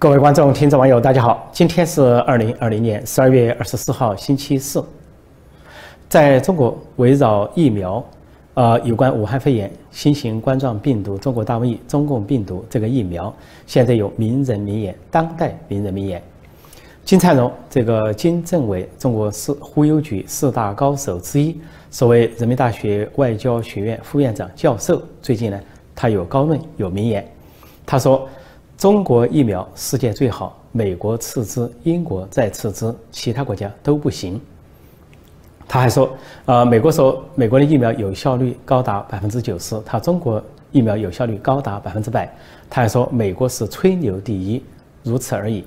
各位观众、听众、网友，大家好！今天是二零二零年十二月二十四号，星期四。在中国，围绕疫苗，呃，有关武汉肺炎、新型冠状病毒、中国大瘟疫、中共病毒这个疫苗，现在有名人名言，当代名人名言。金灿荣，这个金政委，中国四忽悠局四大高手之一，所谓人民大学外交学院副院长、教授，最近呢，他有高论，有名言，他说。中国疫苗世界最好，美国次之，英国再次之，其他国家都不行。他还说，呃，美国说美国的疫苗有效率高达百分之九十，他中国疫苗有效率高达百分之百。他还说美国是吹牛第一，如此而已。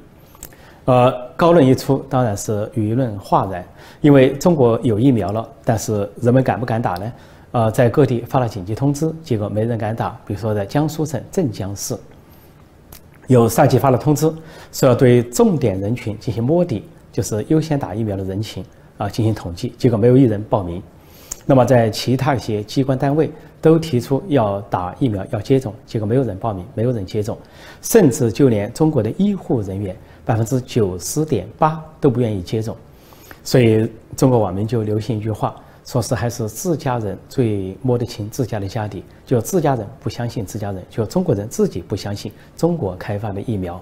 呃，高论一出，当然是舆论哗然，因为中国有疫苗了，但是人们敢不敢打呢？呃，在各地发了紧急通知，结果没人敢打。比如说在江苏省镇江市。有上级发了通知，说要对重点人群进行摸底，就是优先打疫苗的人群啊进行统计，结果没有一人报名。那么在其他一些机关单位都提出要打疫苗要接种，结果没有人报名，没有人接种，甚至就连中国的医护人员百分之九十点八都不愿意接种，所以中国网民就流行一句话。说是还是自家人最摸得清自家的家底，就自家人不相信自家人，就中国人自己不相信中国开发的疫苗。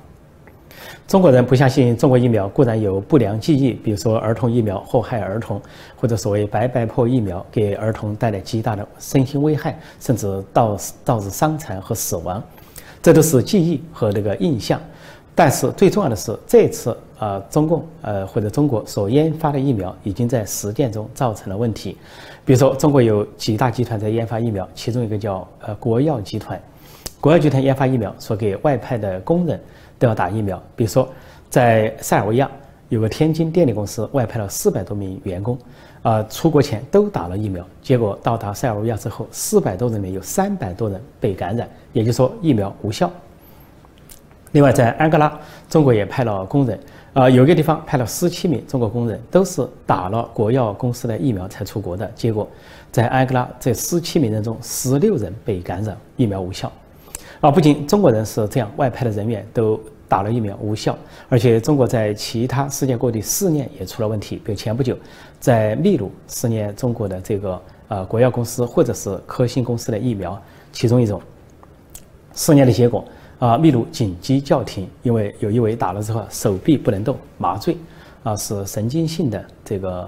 中国人不相信中国疫苗固然有不良记忆，比如说儿童疫苗祸害儿童，或者所谓白白破疫苗给儿童带来极大的身心危害，甚至导导致伤残和死亡，这都是记忆和这个印象。但是最重要的是，这次呃，中共呃或者中国所研发的疫苗已经在实践中造成了问题。比如说，中国有几大集团在研发疫苗，其中一个叫呃国药集团。国药集团研发疫苗，说给外派的工人都要打疫苗。比如说，在塞尔维亚有个天津电力公司外派了四百多名员工，啊，出国前都打了疫苗，结果到达塞尔维亚之后，四百多人里面有三百多人被感染，也就是说疫苗无效。另外，在安哥拉，中国也派了工人，啊，有一个地方派了十七名中国工人，都是打了国药公司的疫苗才出国的。结果，在安哥拉这十七名人中，十六人被感染，疫苗无效。啊，不仅中国人是这样，外派的人员都打了疫苗无效，而且中国在其他世界各地试验也出了问题。比如前不久，在秘鲁试验中国的这个呃国药公司或者是科兴公司的疫苗，其中一种试验的结果。啊，秘鲁紧急叫停，因为有一位打了之后手臂不能动，麻醉，啊，是神经性的这个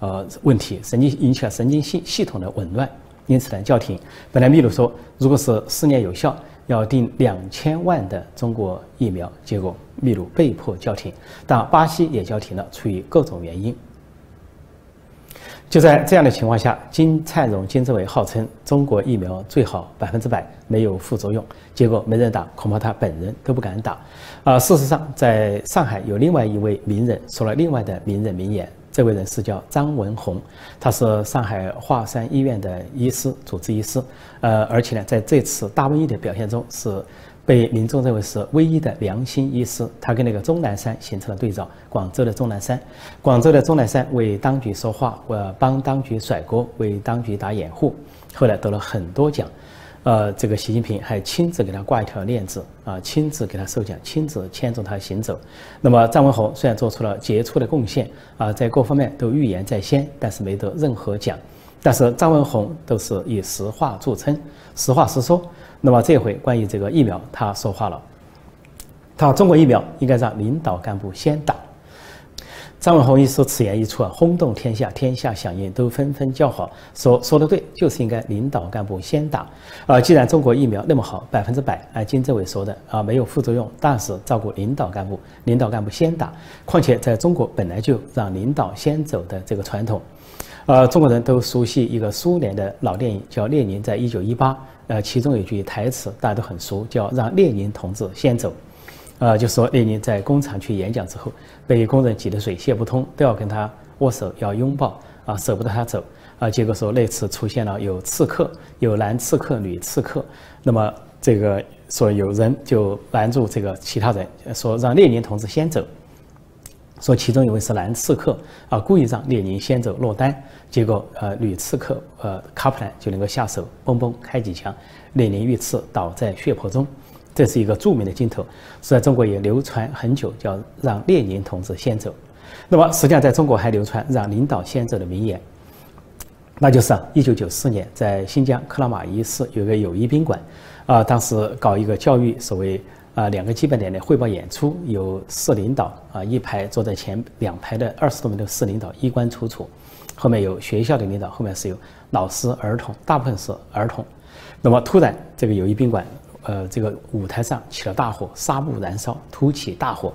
呃问题，神经引起了神经系系统的紊乱，因此呢叫停。本来秘鲁说，如果是试验有效，要订两千万的中国疫苗，结果秘鲁被迫叫停，但巴西也叫停了，出于各种原因。就在这样的情况下，金灿荣、金政委号称中国疫苗最好，百分之百没有副作用，结果没人打，恐怕他本人都不敢打。啊，事实上，在上海有另外一位名人说了另外的名人名言，这位人是叫张文宏，他是上海华山医院的医师、主治医师，呃，而且呢，在这次大瘟疫的表现中是。被民众认为是唯一的良心医师，他跟那个钟南山形成了对照。广州的钟南山，广州的钟南山为当局说话，呃，帮当局甩锅，为当局打掩护，后来得了很多奖。呃，这个习近平还亲自给他挂一条链子，啊，亲自给他授奖，亲自牵着他行走。那么张文宏虽然做出了杰出的贡献，啊，在各方面都预言在先，但是没得任何奖。但是张文宏都是以实话著称，实话实说。那么这回关于这个疫苗，他说话了，他中国疫苗应该让领导干部先打。张文宏一说此言一出啊，轰动天下，天下响应，都纷纷叫好，说说的对，就是应该领导干部先打。啊，既然中国疫苗那么好，百分之百，按金政委说的啊，没有副作用，但是照顾领导干部，领导干部先打。况且在中国本来就让领导先走的这个传统。呃，中国人都熟悉一个苏联的老电影，叫《列宁在一九一八》。呃，其中有句台词大家都很熟，叫“让列宁同志先走”。呃，就说列宁在工厂去演讲之后，被工人挤得水泄不通，都要跟他握手，要拥抱，啊，舍不得他走。啊，结果说那次出现了有刺客，有男刺客、女刺客。那么这个说有人就拦住这个其他人，说让列宁同志先走。说其中一位是男刺客啊，故意让列宁先走落单，结果呃女刺客呃卡普兰就能够下手，嘣嘣开几枪，列宁遇刺倒在血泊中，这是一个著名的镜头，是在中国也流传很久，叫“让列宁同志先走”。那么，实际上在中国还流传“让领导先走”的名言，那就是啊，一九九四年在新疆克拉玛依市有个友谊宾馆，啊，当时搞一个教育所谓啊两个基本点的汇报演出，有市领导啊一排坐在前两排的二十多名的市领导衣冠楚楚，后面有学校的领导，后面是有老师、儿童，大部分是儿童。那么突然这个友谊宾馆，呃，这个舞台上起了大火，纱布燃烧，突起大火，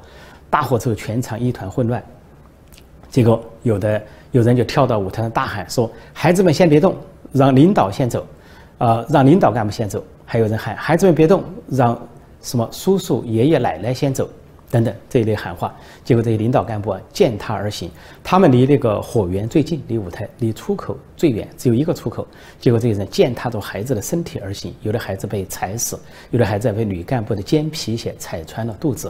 大火之后全场一团混乱。结果有的有人就跳到舞台上大喊说：“孩子们先别动，让领导先走，啊，让领导干部先走。”还有人喊：“孩子们别动，让什么叔叔爷爷奶奶先走。”等等这一类喊话。结果这些领导干部啊践踏而行，他们离那个火源最近，离舞台离出口最远，只有一个出口。结果这些人践踏着孩子的身体而行，有的孩子被踩死，有的孩子被女干部的尖皮鞋踩穿了肚子。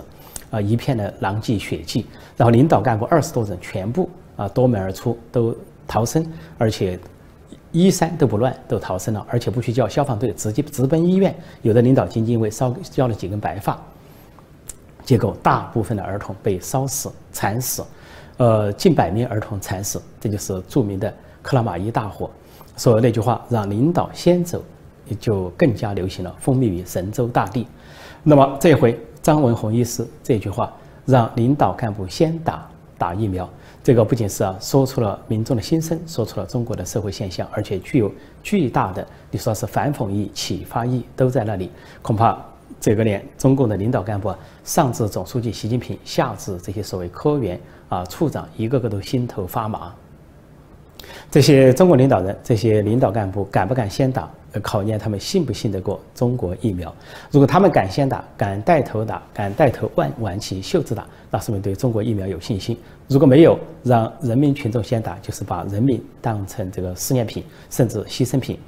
啊，一片的狼藉血迹，然后领导干部二十多人全部啊夺门而出，都逃生，而且衣衫都不乱，都逃生了，而且不去叫消防队，直接直奔医院。有的领导仅仅为烧掉了几根白发，结果大部分的儿童被烧死、惨死，呃，近百名儿童惨死。这就是著名的克拉玛依大火。说那句话，让领导先走，也就更加流行了，风靡于神州大地。那么这回。张文宏医师这句话，让领导干部先打打疫苗，这个不仅是啊说出了民众的心声，说出了中国的社会现象，而且具有巨大的你说是反讽意、启发意都在那里。恐怕这个连中共的领导干部，上至总书记习近平，下至这些所谓科员啊处长，一个个都心头发麻。这些中国领导人，这些领导干部敢不敢先打？考验他们信不信得过中国疫苗。如果他们敢先打，敢带头打，敢带头挽挽起袖子打，那说明对中国疫苗有信心。如果没有，让人民群众先打，就是把人民当成这个试验品，甚至牺牲品。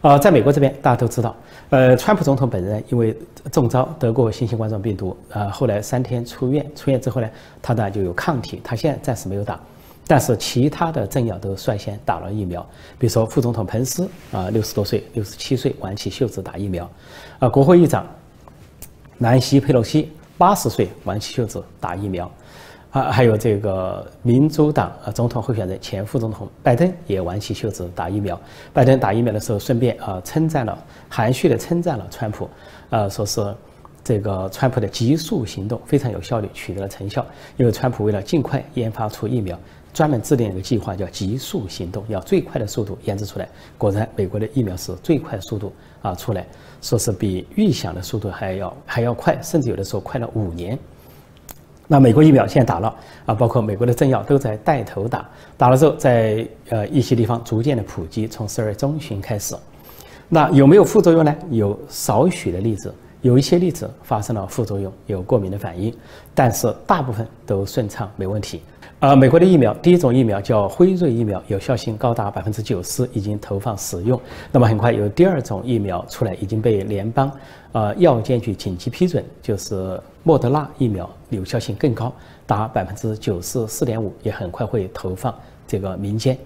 呃，在美国这边，大家都知道，呃，川普总统本人因为中招得过新型冠状病毒，呃，后来三天出院，出院之后呢，他呢就有抗体，他现在暂时没有打。但是其他的政要都率先打了疫苗，比如说副总统彭斯啊，六十多岁，六十七岁挽起袖子打疫苗，啊，国会议长南希佩洛西八十岁挽起袖子打疫苗，啊，还有这个民主党啊总统候选人前副总统拜登也挽起袖子打疫苗。拜登打疫苗的时候顺便啊称赞了，含蓄的称赞了川普，呃，说是这个川普的急速行动非常有效率，取得了成效，因为川普为了尽快研发出疫苗。专门制定一个计划，叫“极速行动”，要最快的速度研制出来。果然，美国的疫苗是最快速度啊出来，说是比预想的速度还要还要快，甚至有的时候快了五年。那美国疫苗现在打了啊，包括美国的政要都在带头打，打了之后，在呃一些地方逐渐的普及，从十二月中旬开始。那有没有副作用呢？有少许的例子，有一些例子发生了副作用，有过敏的反应，但是大部分都顺畅，没问题。啊，美国的疫苗，第一种疫苗叫辉瑞疫苗，有效性高达百分之九十，已经投放使用。那么很快有第二种疫苗出来，已经被联邦呃药监局紧急批准，就是莫德纳疫苗，有效性更高，达百分之九十四点五，也很快会投放这个民间。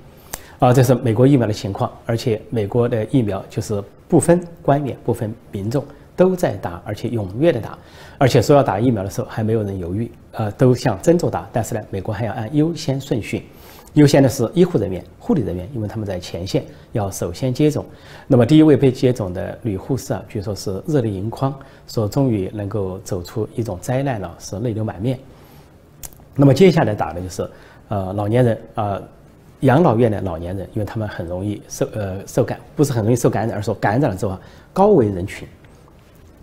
啊，这是美国疫苗的情况，而且美国的疫苗就是不分官员、不分民众。都在打，而且踊跃的打，而且说要打疫苗的时候，还没有人犹豫，呃，都像争着打。但是呢，美国还要按优先顺序，优先的是医护人员、护理人员，因为他们在前线，要首先接种。那么第一位被接种的女护士啊，据说是热泪盈眶，说终于能够走出一种灾难了，是泪流满面。那么接下来打的就是，呃，老年人啊，养老院的老年人，因为他们很容易受呃受感，不是很容易受感染，而是说感染了之后高危人群。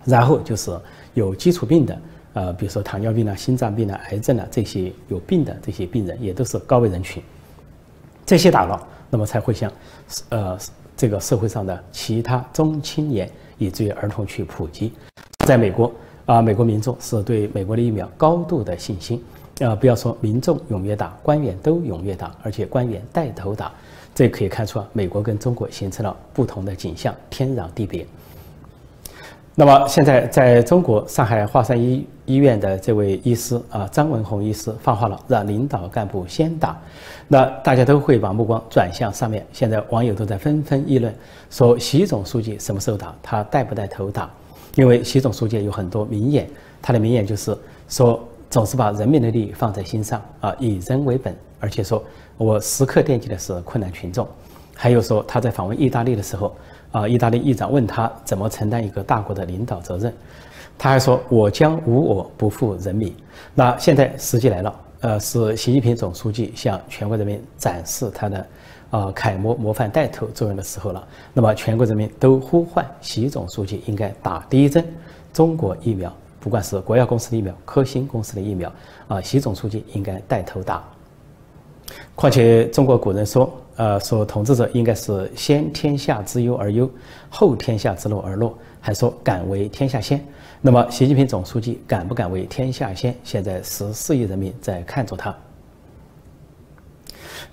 然后就是有基础病的，呃，比如说糖尿病啊、心脏病啊、癌症啊这些有病的这些病人，也都是高危人群。这些打了，那么才会向，呃，这个社会上的其他中青年以至于儿童去普及。在美国啊，美国民众是对美国的疫苗高度的信心，呃，不要说民众踊跃打，官员都踊跃打，而且官员带头打，这可以看出啊，美国跟中国形成了不同的景象，天壤地别。那么现在，在中国上海华山医医院的这位医师啊，张文宏医师发话了，让领导干部先打。那大家都会把目光转向上面。现在网友都在纷纷议论，说习总书记什么时候打？他带不带头打？因为习总书记有很多名言，他的名言就是说，总是把人民的利益放在心上啊，以人为本，而且说我时刻惦记的是困难群众。还有说他在访问意大利的时候，啊，意大利议长问他怎么承担一个大国的领导责任，他还说我将无我不负人民。那现在时机来了，呃，是习近平总书记向全国人民展示他的。啊，楷模模范带头作用的时候了。那么，全国人民都呼唤习总书记应该打第一针中国疫苗，不管是国药公司的疫苗、科兴公司的疫苗，啊，习总书记应该带头打。况且，中国古人说，呃，说统治者应该是先天下之忧而忧，后天下之乐而乐，还说敢为天下先。那么，习近平总书记敢不敢为天下先？现在十四亿人民在看着他。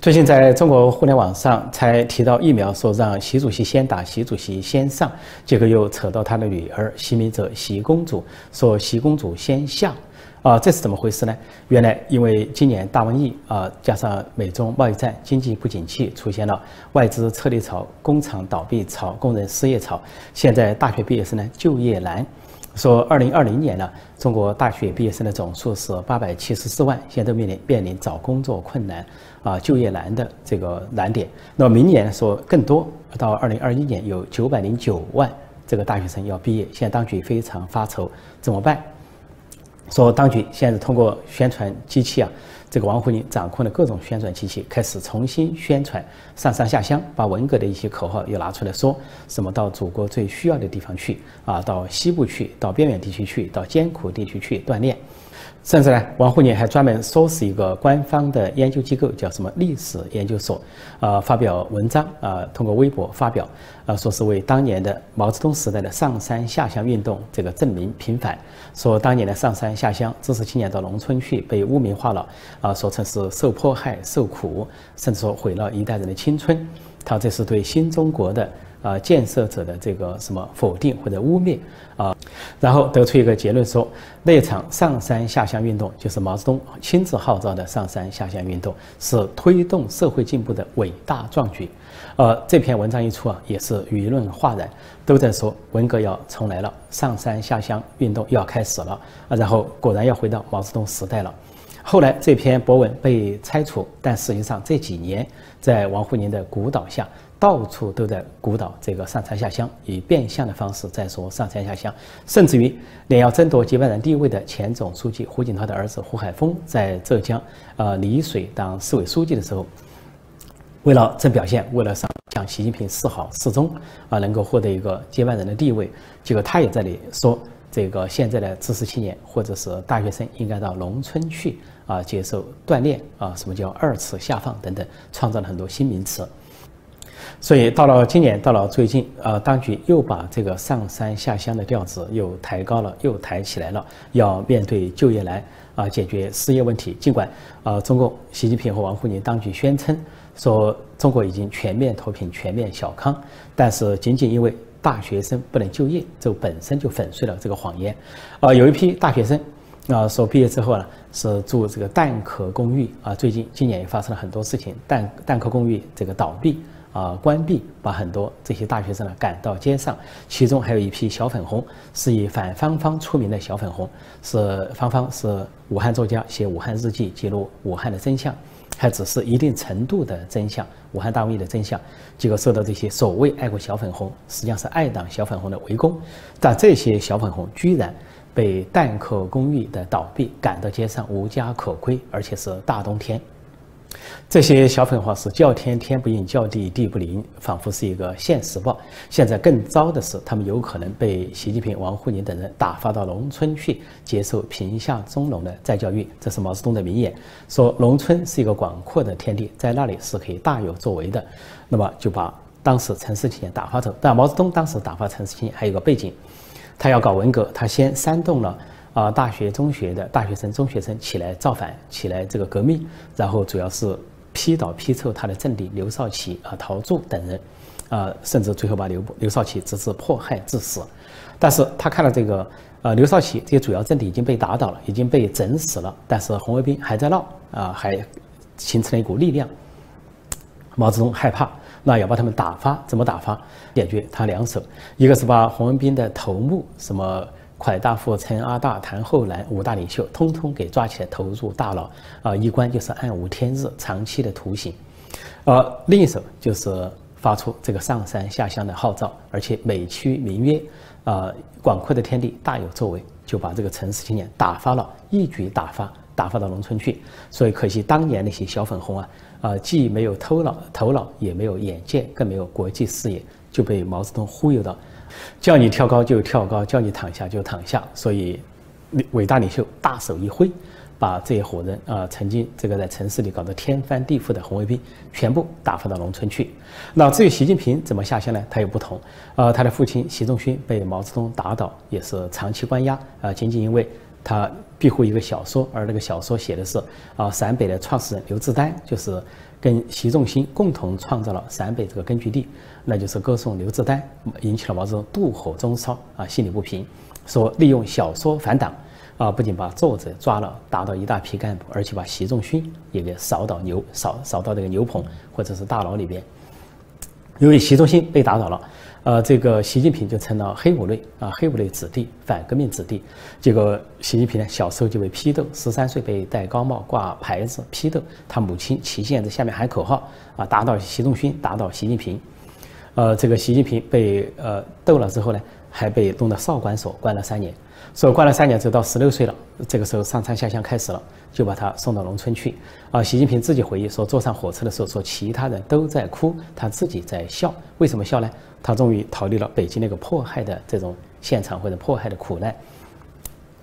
最近在中国互联网上才提到疫苗，说让习主席先打，习主席先上，结果又扯到他的女儿习明泽习公主，说习公主先下，啊，这是怎么回事呢？原来因为今年大瘟疫啊，加上美中贸易战，经济不景气，出现了外资撤离潮、工厂倒闭潮、工人失业潮，现在大学毕业生呢就业难。说，二零二零年呢，中国大学毕业生的总数是八百七十四万，现在都面临面临找工作困难啊，就业难的这个难点。那么明年说更多，到二零二一年有九百零九万这个大学生要毕业，现在当局非常发愁，怎么办？说当局现在通过宣传机器啊。这个王沪宁掌控的各种宣传机器开始重新宣传上山下乡，把文革的一些口号又拿出来说，什么到祖国最需要的地方去啊，到西部去，到边远地区去，到艰苦地区去锻炼。甚至呢，王沪宁还专门说是一个官方的研究机构，叫什么历史研究所，啊，发表文章啊，通过微博发表，啊，说是为当年的毛泽东时代的上山下乡运动这个证明平反，说当年的上山下乡知识青年到农村去被污名化了，啊，说成是受迫害受苦，甚至说毁了一代人的青春，他这是对新中国的。啊，建设者的这个什么否定或者污蔑啊，然后得出一个结论说，那场上山下乡运动就是毛泽东亲自号召的上山下乡运动，是推动社会进步的伟大壮举。呃，这篇文章一出啊，也是舆论哗然，都在说文革要重来了，上山下乡运动要开始了啊，然后果然要回到毛泽东时代了。后来这篇博文被拆除，但实际上这几年在王沪宁的鼓捣下。到处都在鼓捣这个上山下乡，以变相的方式在说上山下乡，甚至于连要争夺接班人地位的前总书记胡锦涛的儿子胡海峰，在浙江呃丽水当市委书记的时候，为了争表现，为了向向习近平示好示忠啊，能够获得一个接班人的地位，结果他也在里说，这个现在的知识青年或者是大学生应该到农村去啊，接受锻炼啊，什么叫二次下放等等，创造了很多新名词。所以到了今年，到了最近，呃，当局又把这个上山下乡的调子又抬高了，又抬起来了，要面对就业难啊，解决失业问题。尽管啊，中共习近平和王沪宁当局宣称说中国已经全面脱贫、全面小康，但是仅仅因为大学生不能就业，就本身就粉碎了这个谎言。啊，有一批大学生啊，说毕业之后呢，是住这个蛋壳公寓啊。最近今年也发生了很多事情，蛋蛋壳公寓这个倒闭。啊！关闭，把很多这些大学生呢赶到街上，其中还有一批小粉红，是以反方方出名的小粉红，是方方是武汉作家，写武汉日记，记录武汉的真相，还只是一定程度的真相，武汉大瘟疫的真相，结果受到这些所谓爱国小粉红，实际上是爱党小粉红的围攻，但这些小粉红居然被蛋壳公寓的倒闭赶到街上，无家可归，而且是大冬天。这些小粉红是叫天天不应，叫地地不灵，仿佛是一个现实报。现在更糟的是，他们有可能被习近平、王沪宁等人打发到农村去接受贫下中农的再教育。这是毛泽东的名言，说农村是一个广阔的天地，在那里是可以大有作为的。那么就把当时陈世清打发走。但毛泽东当时打发陈世清还有个背景，他要搞文革，他先煽动了。啊，大学、中学的大学生、中学生起来造反，起来这个革命，然后主要是批倒、批臭他的政敌刘少奇啊、陶铸等人，啊，甚至最后把刘刘少奇直至迫害致死。但是他看到这个，呃，刘少奇这些主要政敌已经被打倒了，已经被整死了，但是红卫兵还在闹，啊，还形成了一股力量。毛泽东害怕，那要把他们打发，怎么打发？解决他两手，一个是把红卫兵的头目，什么蒯大富、陈阿大、谭厚兰五大领袖，通通给抓起来投入大牢，啊，一关就是暗无天日，长期的徒刑。而另一手就是发出这个上山下乡的号召，而且美其名曰，啊，广阔的天地大有作为，就把这个城市青年打发了，一举打发。打发到农村去，所以可惜当年那些小粉红啊，啊，既没有头脑，头脑也没有眼界，更没有国际视野，就被毛泽东忽悠到，叫你跳高就跳高，叫你躺下就躺下。所以，伟大领袖大手一挥，把这一伙人啊，曾经这个在城市里搞得天翻地覆的红卫兵，全部打发到农村去。那至于习近平怎么下乡呢？他有不同，啊，他的父亲习仲勋被毛泽东打倒，也是长期关押啊，仅仅因为。他庇护一个小说，而那个小说写的是啊，陕北的创始人刘志丹就是跟习仲勋共同创造了陕北这个根据地，那就是歌颂刘志丹，引起了毛泽东妒火中烧啊，心里不平，说利用小说反党啊，不仅把作者抓了，打倒一大批干部，而且把习仲勋也给扫到牛扫扫到这个牛棚或者是大牢里边。由于习仲勋被打倒了。呃，这个习近平就成了黑五类啊，黑五类子弟，反革命子弟。结果习近平呢，小时候就被批斗，十三岁被戴高帽、挂牌子批斗。他母亲齐县在下面喊口号啊，打倒习仲勋，打倒习近平。呃，这个习近平被呃斗了之后呢，还被弄到少管所关了三年。所以关了三年，直到十六岁了，这个时候上山下乡开始了，就把他送到农村去。啊，习近平自己回忆说，坐上火车的时候，说其他人都在哭，他自己在笑。为什么笑呢？他终于逃离了北京那个迫害的这种现场或者迫害的苦难，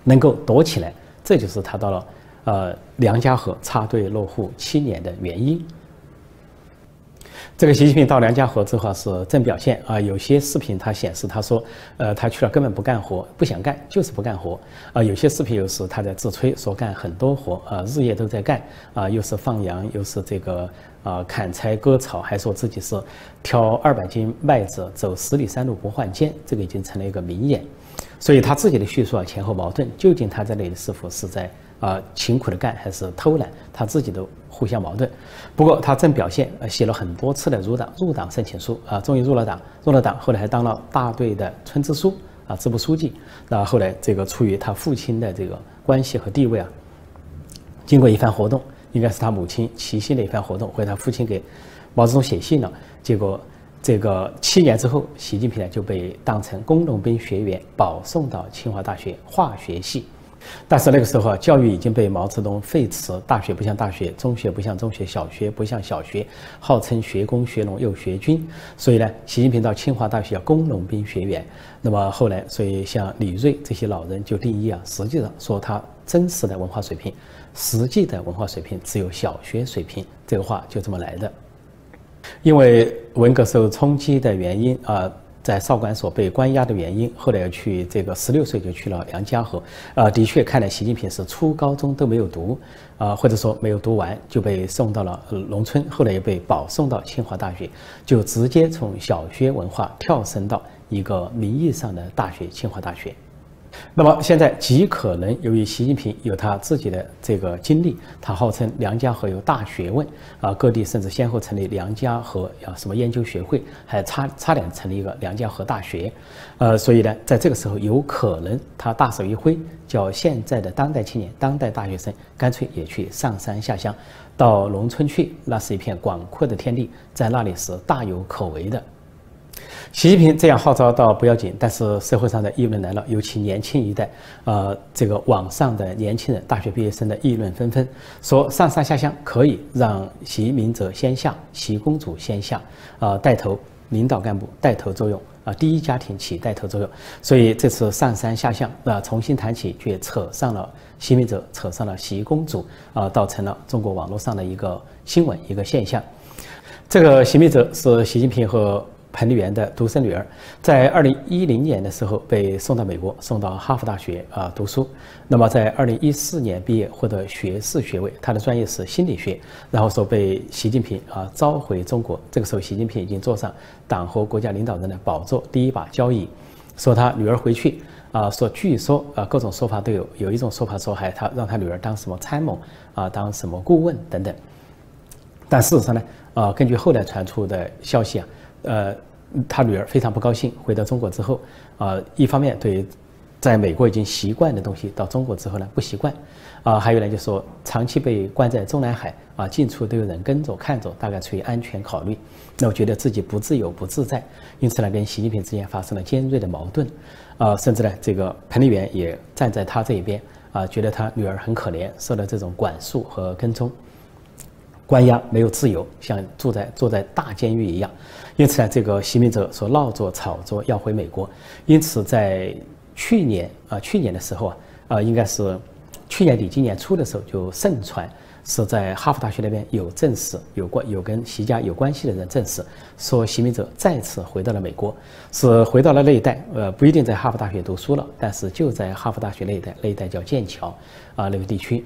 能够躲起来，这就是他到了呃梁家河插队落户七年的原因。这个习近平到梁家河之后是正表现啊，有些视频他显示他说，呃，他去了根本不干活，不想干，就是不干活啊。有些视频又是他在自吹，说干很多活啊，日夜都在干啊，又是放羊，又是这个。啊，砍柴割草，还说自己是挑二百斤麦子走十里山路不换肩，这个已经成了一个名言。所以他自己的叙述啊前后矛盾，究竟他在那里是否是在啊勤苦的干，还是偷懒，他自己都互相矛盾。不过他正表现，写了很多次的入党入党申请书啊，终于入了党，入了党，后来还当了大队的村支书啊，支部书记。那后来这个出于他父亲的这个关系和地位啊，经过一番活动。应该是他母亲齐心的一番活动，或者他父亲给毛泽东写信了。结果，这个七年之后，习近平呢就被当成工农兵学员保送到清华大学化学系。但是那个时候啊，教育已经被毛泽东废弛，大学不像大学，中学不像中学，小学不像小学，号称学工学农又学军。所以呢，习近平到清华大学要工农兵学员。那么后来，所以像李锐这些老人就定义啊，实际上说他真实的文化水平。实际的文化水平只有小学水平，这个话就这么来的。因为文革受冲击的原因啊，在少管所被关押的原因，后来要去这个十六岁就去了梁家河。呃，的确看来习近平是初高中都没有读，啊，或者说没有读完就被送到了农村，后来又被保送到清华大学，就直接从小学文化跳升到一个名义上的大学——清华大学。那么现在极可能由于习近平有他自己的这个经历，他号称梁家河有大学问啊，各地甚至先后成立梁家河啊什么研究学会，还差差点成立一个梁家河大学，呃，所以呢，在这个时候有可能他大手一挥，叫现在的当代青年、当代大学生干脆也去上山下乡，到农村去，那是一片广阔的天地，在那里是大有可为的。习近平这样号召倒不要紧，但是社会上的议论来了，尤其年轻一代，呃，这个网上的年轻人、大学毕业生的议论纷纷，说上山下乡可以让习明哲先下，习公主先下，啊，带头领导干部带头作用，啊，第一家庭起带头作用，所以这次上山下乡，啊，重新谈起，却扯上了习明哲，扯上了习公主，啊，倒成了中国网络上的一个新闻，一个现象。这个习明哲是习近平和。彭丽媛的独生女儿，在二零一零年的时候被送到美国，送到哈佛大学啊读书。那么在二零一四年毕业，获得学士学位。她的专业是心理学。然后说被习近平啊召回中国。这个时候，习近平已经坐上党和国家领导人的宝座，第一把交椅。说他女儿回去啊，说据说啊各种说法都有，有一种说法说还他让他女儿当什么参谋啊，当什么顾问等等。但事实上呢，啊，根据后来传出的消息啊，呃，他女儿非常不高兴，回到中国之后，啊，一方面对在美国已经习惯的东西，到中国之后呢不习惯，啊，还有呢就说长期被关在中南海，啊，进出都有人跟着看着，大概出于安全考虑，那我觉得自己不自由不自在，因此呢跟习近平之间发生了尖锐的矛盾，啊，甚至呢这个彭丽媛也站在他这一边。啊，觉得他女儿很可怜，受到这种管束和跟踪、关押，没有自由，像住在坐在大监狱一样。因此呢，这个习明泽所闹作炒作要回美国。因此，在去年啊，去年的时候啊，啊，应该是去年底今年初的时候就盛传。是在哈佛大学那边有证实，有关有跟习家有关系的人证实，说习明泽再次回到了美国，是回到了那一带，呃，不一定在哈佛大学读书了，但是就在哈佛大学那一带，那一带叫剑桥，啊，那个地区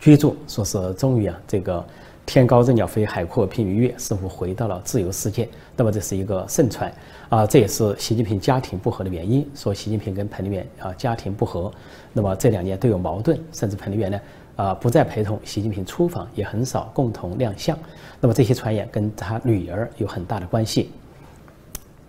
居住，说是终于啊，这个天高任鸟飞，海阔凭鱼跃，似乎回到了自由世界。那么这是一个盛传，啊，这也是习近平家庭不和的原因。说习近平跟彭丽媛啊家庭不和，那么这两年都有矛盾，甚至彭丽媛呢。啊，不再陪同习近平出访，也很少共同亮相。那么这些传言跟他女儿有很大的关系。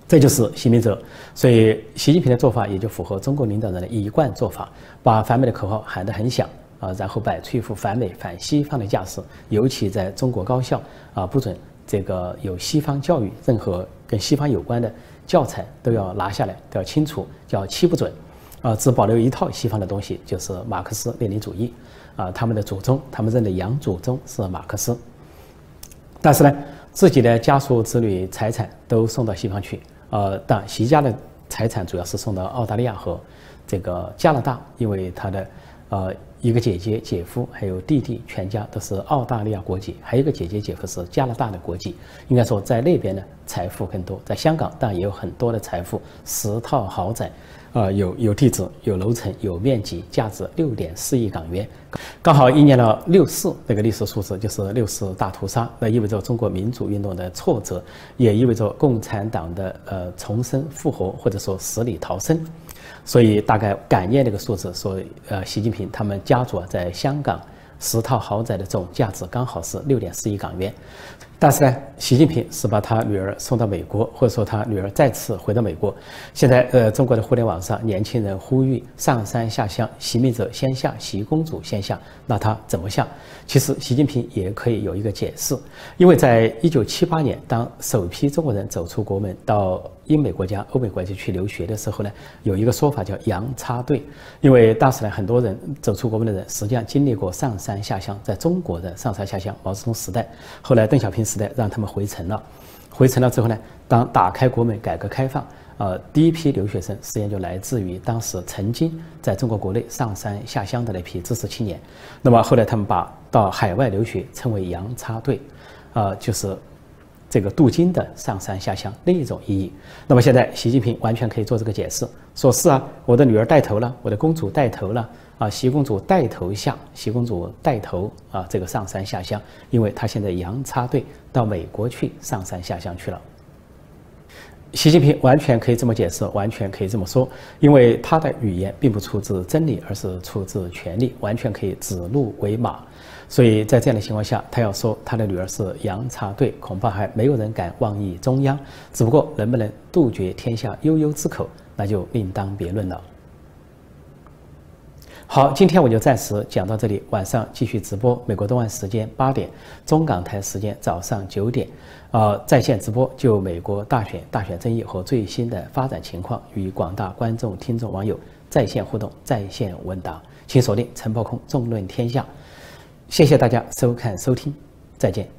这就是习明泽，所以习近平的做法也就符合中国领导人的一贯做法，把反美的口号喊得很响啊，然后摆出一副反美反西方的架势。尤其在中国高校啊，不准这个有西方教育，任何跟西方有关的教材都要拿下来，都要清除，叫七不准啊，只保留一套西方的东西，就是马克思列宁主义。啊，他们的祖宗，他们认的洋祖宗是马克思，但是呢，自己的家属子女财产都送到西方去。呃，但习家的财产主要是送到澳大利亚和这个加拿大，因为他的呃一个姐姐、姐夫还有弟弟全家都是澳大利亚国籍，还有一个姐姐、姐夫是加拿大的国籍。应该说，在那边呢，财富更多。在香港，当然也有很多的财富，十套豪宅。啊，有有地址，有楼层，有面积，价值六点四亿港元，刚好一年了六四那个历史数字，就是六四大屠杀，那意味着中国民主运动的挫折，也意味着共产党的呃重生复活或者说死里逃生，所以大概感念这个数字，说呃习近平他们家族在香港十套豪宅的总价值刚好是六点四亿港元。但是呢，习近平是把他女儿送到美国，或者说他女儿再次回到美国。现在，呃，中国的互联网上，年轻人呼吁上山下乡，习明泽先下，习公主先下。那他怎么下？其实，习近平也可以有一个解释，因为在一九七八年，当首批中国人走出国门到英美国家、欧美国家去留学的时候呢，有一个说法叫“洋插队”，因为当时呢，很多人走出国门的人，实际上经历过上山下乡，在中国的上山下乡，毛泽东时代，后来邓小平。时代让他们回城了，回城了之后呢，当打开国门，改革开放，呃，第一批留学生实际上就来自于当时曾经在中国国内上山下乡的那批知识青年。那么后来他们把到海外留学称为“洋插队”，啊，就是这个镀金的上山下乡另一种意义。那么现在习近平完全可以做这个解释，说是啊，我的女儿带头了，我的公主带头了。啊，习公主带头下，习公主带头啊，这个上山下乡，因为她现在洋插队到美国去上山下乡去了。习近平完全可以这么解释，完全可以这么说，因为他的语言并不出自真理，而是出自权力，完全可以指鹿为马。所以在这样的情况下，他要说他的女儿是洋插队，恐怕还没有人敢妄议中央。只不过能不能杜绝天下悠悠之口，那就另当别论了。好，今天我就暂时讲到这里。晚上继续直播，美国东岸时间八点，中港台时间早上九点，呃，在线直播就美国大选、大选争议和最新的发展情况，与广大观众、听众、网友在线互动、在线问答，请锁定陈破空纵论天下。谢谢大家收看收听，再见。